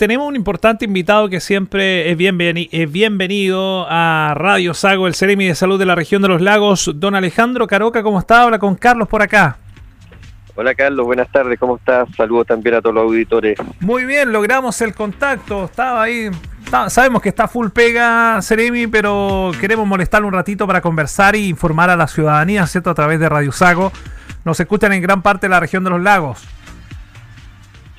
tenemos un importante invitado que siempre es, es bienvenido a Radio Sago, el Ceremi de Salud de la región de los lagos. Don Alejandro Caroca, ¿cómo está? Habla con Carlos por acá. Hola Carlos, buenas tardes, ¿cómo estás? Saludos también a todos los auditores. Muy bien, logramos el contacto, estaba ahí, sabemos que está full pega Ceremi, pero queremos molestarle un ratito para conversar y informar a la ciudadanía, ¿cierto? A través de Radio Sago. Nos escuchan en gran parte de la región de los lagos.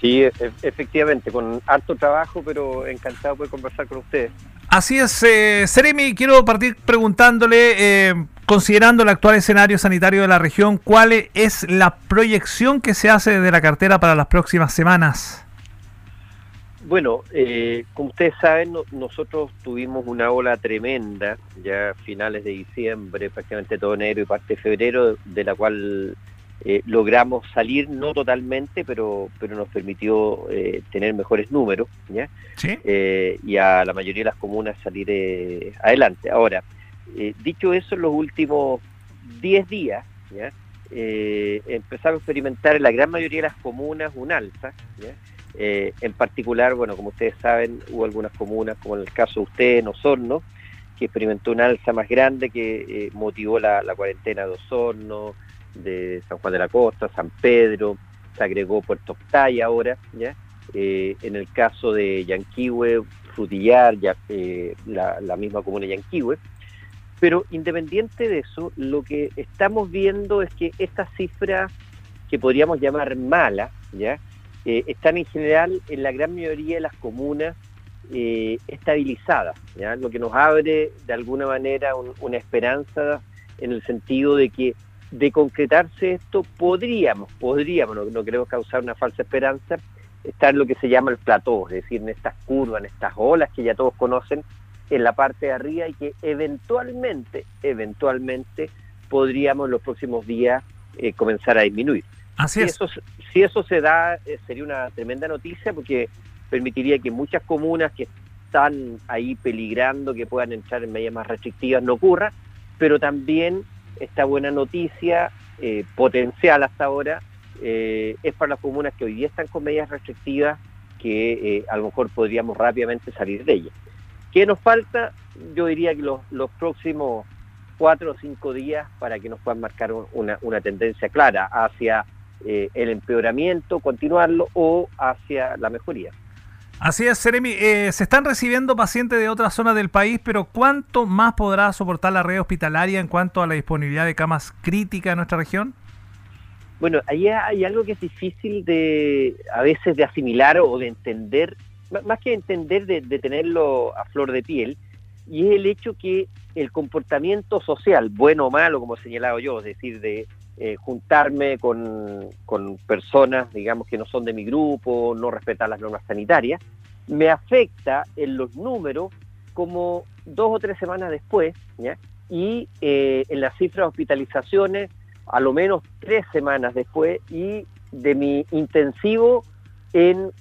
Sí, e, efectivamente, con harto trabajo, pero encantado de conversar con ustedes. Así es, eh, Seremi, quiero partir preguntándole, eh, considerando el actual escenario sanitario de la región, ¿cuál es la proyección que se hace de la cartera para las próximas semanas? Bueno, eh, como ustedes saben, nosotros tuvimos una ola tremenda, ya finales de diciembre, prácticamente todo enero y parte de febrero, de la cual eh, logramos salir, no totalmente, pero, pero nos permitió eh, tener mejores números, ¿ya? Eh, y a la mayoría de las comunas salir adelante. Ahora, dicho eso, en los últimos 10 días, ¿ya? empezamos a experimentar en la gran mayoría de las comunas un alza, en particular, bueno, como ustedes saben, hubo algunas comunas, como en el caso de ustedes, en Osorno, que experimentó un alza más grande que motivó la, la cuarentena de Osorno, de San Juan de la Costa, San Pedro, se agregó Puerto Octay ahora, ¿ya? Eh, en el caso de Yanquihue, Frutillar, ya, eh, la, misma comuna de Yanquihue. Pero independiente de eso, lo que estamos viendo es que estas cifras que podríamos llamar malas, ¿ya? Eh, están en general en la gran mayoría de las comunas estabilizadas, ¿ya? lo que nos abre de alguna manera una esperanza en el sentido de que de concretarse esto, podríamos, podríamos, no, queremos causar una falsa esperanza, estar en lo que se llama el plató, es decir, en estas curvas, en estas olas que ya todos conocen, en la parte de arriba y que eventualmente, eventualmente podríamos en los próximos días eh, comenzar a disminuir. Así si es. Eso, si eso se da, eh, sería una tremenda noticia porque permitiría que muchas comunas que están ahí peligrando que puedan entrar en medidas más restrictivas no ocurra, pero también esta buena noticia eh, potencial hasta ahora eh, es para las comunas que hoy día están con medidas restrictivas que eh, a lo mejor podríamos rápidamente salir de ellas. ¿Qué nos falta? Yo diría que los, los próximos cuatro o cinco días para que nos puedan marcar una, una tendencia clara hacia el empeoramiento, continuarlo o hacia la mejoría. Así es, Seremi. Eh, se están recibiendo pacientes de otras zonas del país, pero ¿cuánto más podrá soportar la red hospitalaria en cuanto a la disponibilidad de camas críticas en nuestra región? Bueno, ahí hay algo que es difícil de a veces de asimilar o de entender, más que entender, de, tenerlo a flor de piel, y es el hecho que el comportamiento social, bueno o malo, como he señalado yo, es decir, de eh, juntarme con, personas, digamos, que no son de mi grupo, no respetar las normas sanitarias, me afecta en los números como dos o tres semanas después, y eh, en las cifras de hospitalizaciones a lo menos tres semanas después y de mi intensivo en,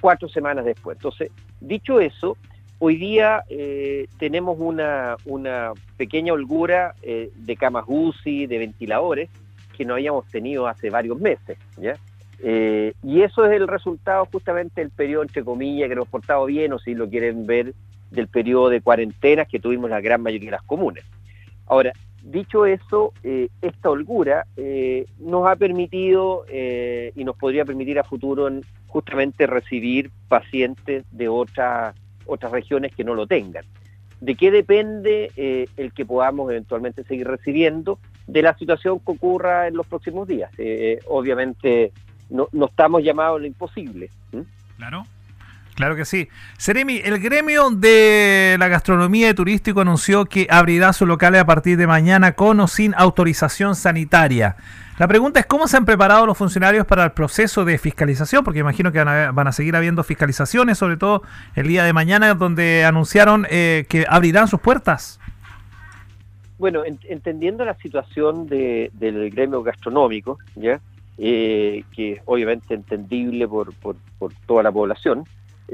cuatro semanas después. Entonces, dicho eso, hoy día eh, tenemos una, pequeña holgura de camas UCI, de ventiladores, que no habíamos tenido hace varios meses. Eh, y eso es el resultado justamente del periodo, entre comillas, que nos portado bien, o si lo quieren ver, del periodo de cuarentenas que tuvimos la gran mayoría de las comunes. Ahora, dicho eso, eh, esta holgura eh, nos ha permitido y nos podría permitir a futuro justamente recibir pacientes de otras otras regiones que no lo tengan. ¿De qué depende el que podamos eventualmente seguir recibiendo? de la situación que ocurra en los próximos días. Eh, obviamente no, estamos llamados a lo imposible. Claro. Claro que sí. Seremi, el gremio de la gastronomía y turístico anunció que abrirá sus locales a partir de mañana con o sin autorización sanitaria. La pregunta es cómo se han preparado los funcionarios para el proceso de fiscalización, porque imagino que van a, seguir habiendo fiscalizaciones, sobre todo el día de mañana, donde anunciaron eh, que abrirán sus puertas. Bueno, entendiendo la situación del gremio gastronómico, ¿ya? Eh, que obviamente entendible por, por, toda la población,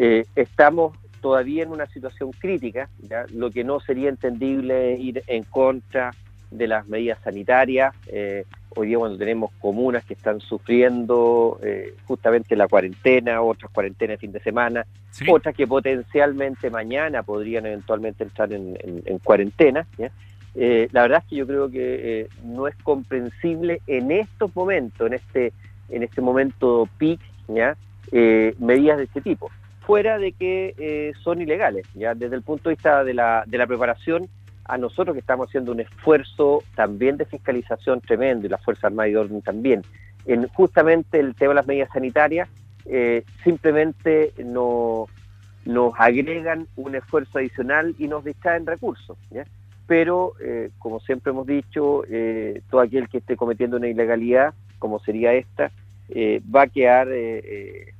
eh, estamos todavía en una situación crítica, ¿ya? lo que no sería entendible es ir en contra de las medidas sanitarias. Eh, hoy día cuando tenemos comunas que están sufriendo eh, justamente la cuarentena, otras cuarentenas de fin de semana, otras que potencialmente mañana podrían eventualmente entrar en, cuarentena. Eh, la verdad es que yo creo que no es comprensible en estos momentos, en este, en este momento peak, ¿ya? medidas de este tipo fuera de que son ilegales, ya desde el punto de vista de la, de la preparación a nosotros que estamos haciendo un esfuerzo también de fiscalización tremendo y la Fuerza Armada y Orden también, en justamente el tema de las medidas sanitarias, eh, simplemente no, nos agregan un esfuerzo adicional y nos distraen recursos. Pero, eh, como siempre hemos dicho, eh, todo aquel que esté cometiendo una ilegalidad, como sería esta, va a quedar,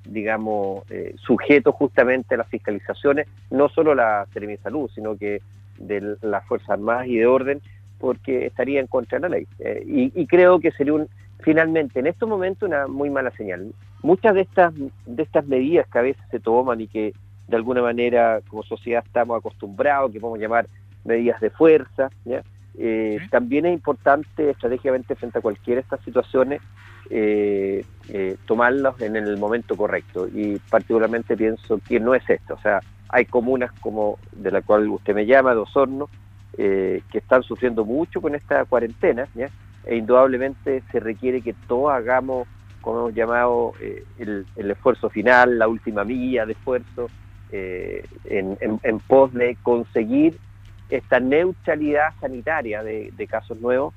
digamos, sujeto justamente a las fiscalizaciones, no solo la Seremi de Salud, sino que de las Fuerzas Armadas y de orden, porque estaría en contra de la ley. Eh, y, creo que sería un, finalmente en estos momentos una muy mala señal. Muchas de estas, de estas medidas que a veces se toman y que de alguna manera como sociedad estamos acostumbrados, que podemos llamar medidas de fuerza, eh, también es importante estratégicamente frente a cualquiera de estas situaciones eh, eh, tomarlas en el momento correcto. Y particularmente pienso que no es esto. O sea, hay comunas como de la cual usted me llama, de Osorno, eh, que están sufriendo mucho con esta cuarentena, e indudablemente se requiere que todos hagamos, como hemos llamado, el, esfuerzo final, la última milla de esfuerzo, en, pos de conseguir esta neutralidad sanitaria de casos nuevos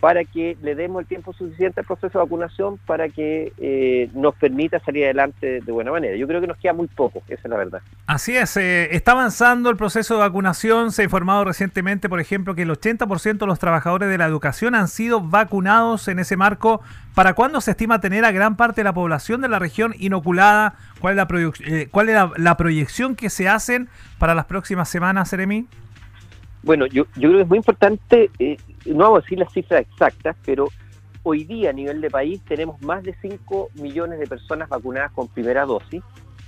para que le demos el tiempo suficiente al proceso de vacunación para que eh, nos permita salir adelante de buena manera. Yo creo que nos queda muy poco, esa es la verdad. Así es, eh, está avanzando el proceso de vacunación. Se ha informado recientemente, por ejemplo, que el 80% de los trabajadores de la educación han sido vacunados en ese marco. ¿Para cuándo se estima tener a gran parte de la población de la región inoculada? ¿Cuál es la, eh, cuál es la, proyección que se hacen para las próximas semanas, Seremi? Bueno, yo, yo creo que es muy importante no vamos a decir las cifras exactas, pero hoy día a nivel de país tenemos más de 5 millones de personas vacunadas con primera dosis,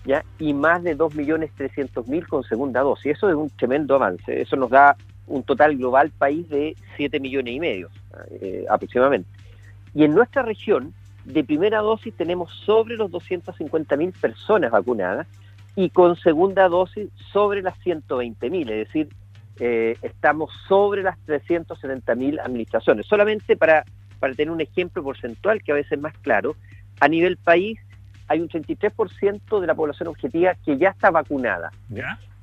¿ya? y más de 2.300.000 con segunda dosis. Eso es un tremendo avance. Eso nos da un total global país de 7 millones y medio eh, aproximadamente. Y en nuestra región, de primera dosis tenemos sobre los 250.000 personas vacunadas y con segunda dosis sobre las 120.000, es decir, eh, estamos sobre las 370.000 administraciones. Solamente para, para tener un ejemplo porcentual que a veces es más claro, a nivel país hay un 33% de la población objetiva que ya está vacunada.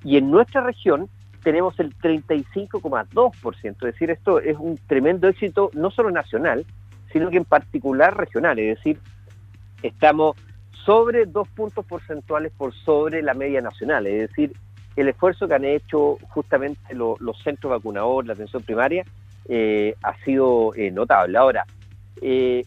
Y en nuestra región tenemos el 35,2%. Es decir, esto es un tremendo éxito no solo nacional, sino que en particular regional. Es decir, estamos sobre dos puntos porcentuales por sobre la media nacional. Es decir, el esfuerzo que han hecho justamente los centros vacunadores, la atención primaria, eh, ha sido eh, notable. Ahora, eh,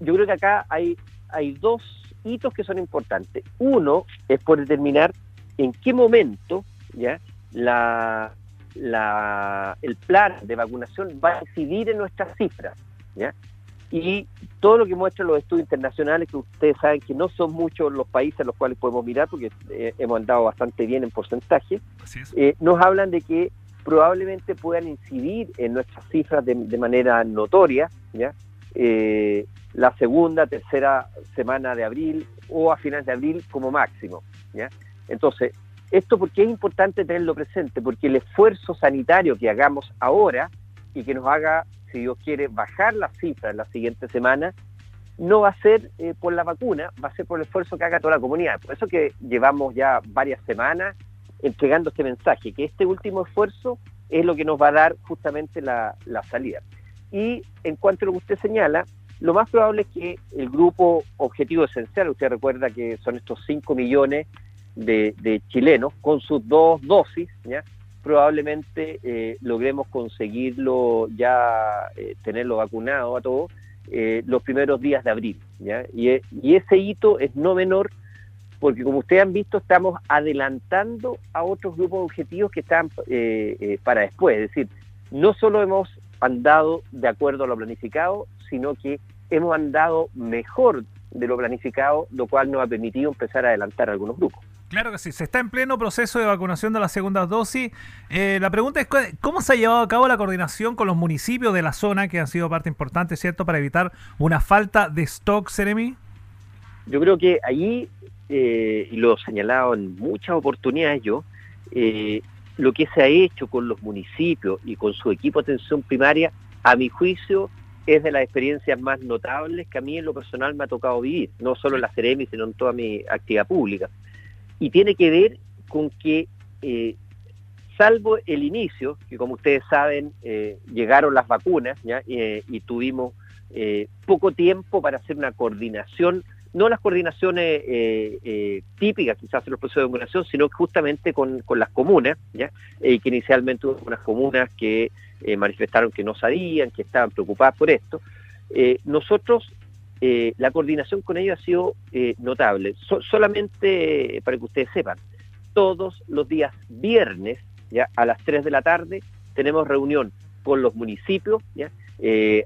yo creo que acá hay, hay dos hitos que son importantes. Uno es por determinar en qué momento ya la, la, el plan de vacunación va a incidir en nuestras cifras. ¿ya? Y todo lo que muestran los estudios internacionales, que ustedes saben que no son muchos los países a los cuales podemos mirar, porque eh, hemos andado bastante bien en porcentaje, eh, nos hablan de que probablemente puedan incidir en nuestras cifras de, manera notoria, ¿ya? Eh, la segunda, tercera semana de abril o a finales de abril como máximo. ¿ya? Entonces, esto porque es importante tenerlo presente, porque el esfuerzo sanitario que hagamos ahora y que nos haga si Dios quiere, bajar las cifras la siguiente semana, no va a ser eh, por la vacuna, va a ser por el esfuerzo que haga toda la comunidad. Por eso que llevamos ya varias semanas entregando este mensaje, que este último esfuerzo es lo que nos va a dar justamente la, salida. Y en cuanto a lo que usted señala, lo más probable es que el grupo objetivo esencial, usted recuerda que son estos 5 millones de, de chilenos con sus dos dosis, ¿ya? Probablemente eh, logremos conseguirlo ya, eh, tenerlo vacunado a todos eh, los primeros días de abril. Y, y, ese hito es no menor porque como ustedes han visto estamos adelantando a otros grupos objetivos que están para después. Es decir, no solo hemos andado de acuerdo a lo planificado, sino que hemos andado mejor de lo planificado, lo cual nos ha permitido empezar a adelantar algunos grupos. Claro que sí, se está en pleno proceso de vacunación de la segunda dosis. Eh, la pregunta es, ¿cómo se ha llevado a cabo la coordinación con los municipios de la zona que han sido parte importante, ¿cierto?, para evitar una falta de stock, Seremi? Yo creo que allí, eh, y lo he señalado en muchas oportunidades yo, eh, lo que se ha hecho con los municipios y con su equipo de atención primaria, a mi juicio, es de las experiencias más notables que a mí en lo personal me ha tocado vivir, no solo en la Ceremi, sino en toda mi actividad pública. Y tiene que ver con que, eh, salvo el inicio, que como ustedes saben, eh, llegaron las vacunas eh, y tuvimos poco tiempo para hacer una coordinación, no las coordinaciones típicas quizás en los procesos de vacunación, sino justamente con, las comunas, ¿ya? que inicialmente hubo unas comunas que manifestaron que no sabían, que estaban preocupadas por esto. Nosotros, eh, la coordinación con ellos ha sido notable. solamente para que ustedes sepan, todos los días viernes, ya a las 3 de la tarde, tenemos reunión con los municipios, ¿ya?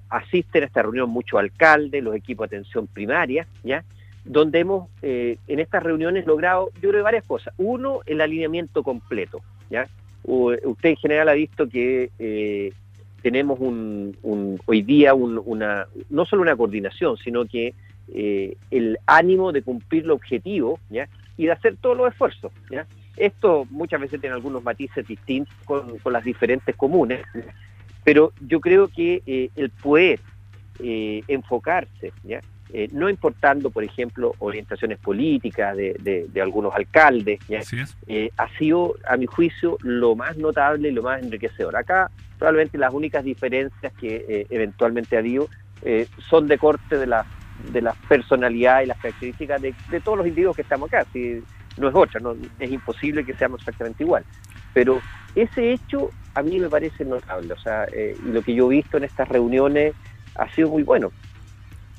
asisten a esta reunión muchos alcaldes, los equipos de atención primaria, ¿ya? donde hemos en estas reuniones logrado, yo creo, varias cosas. Uno, el alineamiento completo, ¿ya? usted en general ha visto que eh, tenemos un, hoy día una, no solo una coordinación, sino que eh, el ánimo de cumplir el objetivo ¿ya? y de hacer todos los esfuerzos. Esto muchas veces tiene algunos matices distintos con, las diferentes comunes, pero yo creo que eh, el poder enfocarse ¿ya? Eh, no importando, por ejemplo, orientaciones políticas de, algunos alcaldes, eh, ha sido, a mi juicio, lo más notable y lo más enriquecedor. Acá, probablemente las únicas diferencias que eh, eventualmente ha habido son de corte de la, de las personalidades y las características de, todos los individuos que estamos acá. Si no es otra, no, es imposible que seamos exactamente igual. Pero ese hecho a mí me parece notable, o sea, y lo que yo he visto en estas reuniones ha sido muy bueno.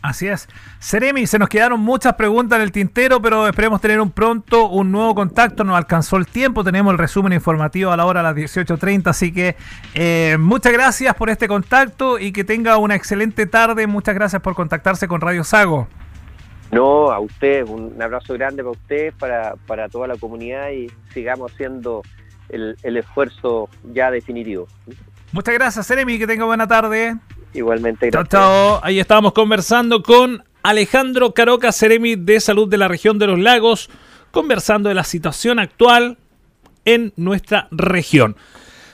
Así es. Seremi, se nos quedaron muchas preguntas en el tintero, pero esperemos tener un pronto un nuevo contacto. Nos alcanzó el tiempo, tenemos el resumen informativo a la hora a las 18.30, así que eh, muchas gracias por este contacto y que tenga una excelente tarde. Muchas gracias por contactarse con Radio Sago. No, a usted, un abrazo grande para usted, para, para toda la comunidad y sigamos haciendo el, el esfuerzo ya definitivo. Muchas gracias, Seremi, que tenga buena tarde. Igualmente, gracias. Chao, chao. Ahí estábamos conversando con Alejandro Caroca, Ceremi de Salud de la región de los lagos, conversando de la situación actual en nuestra región.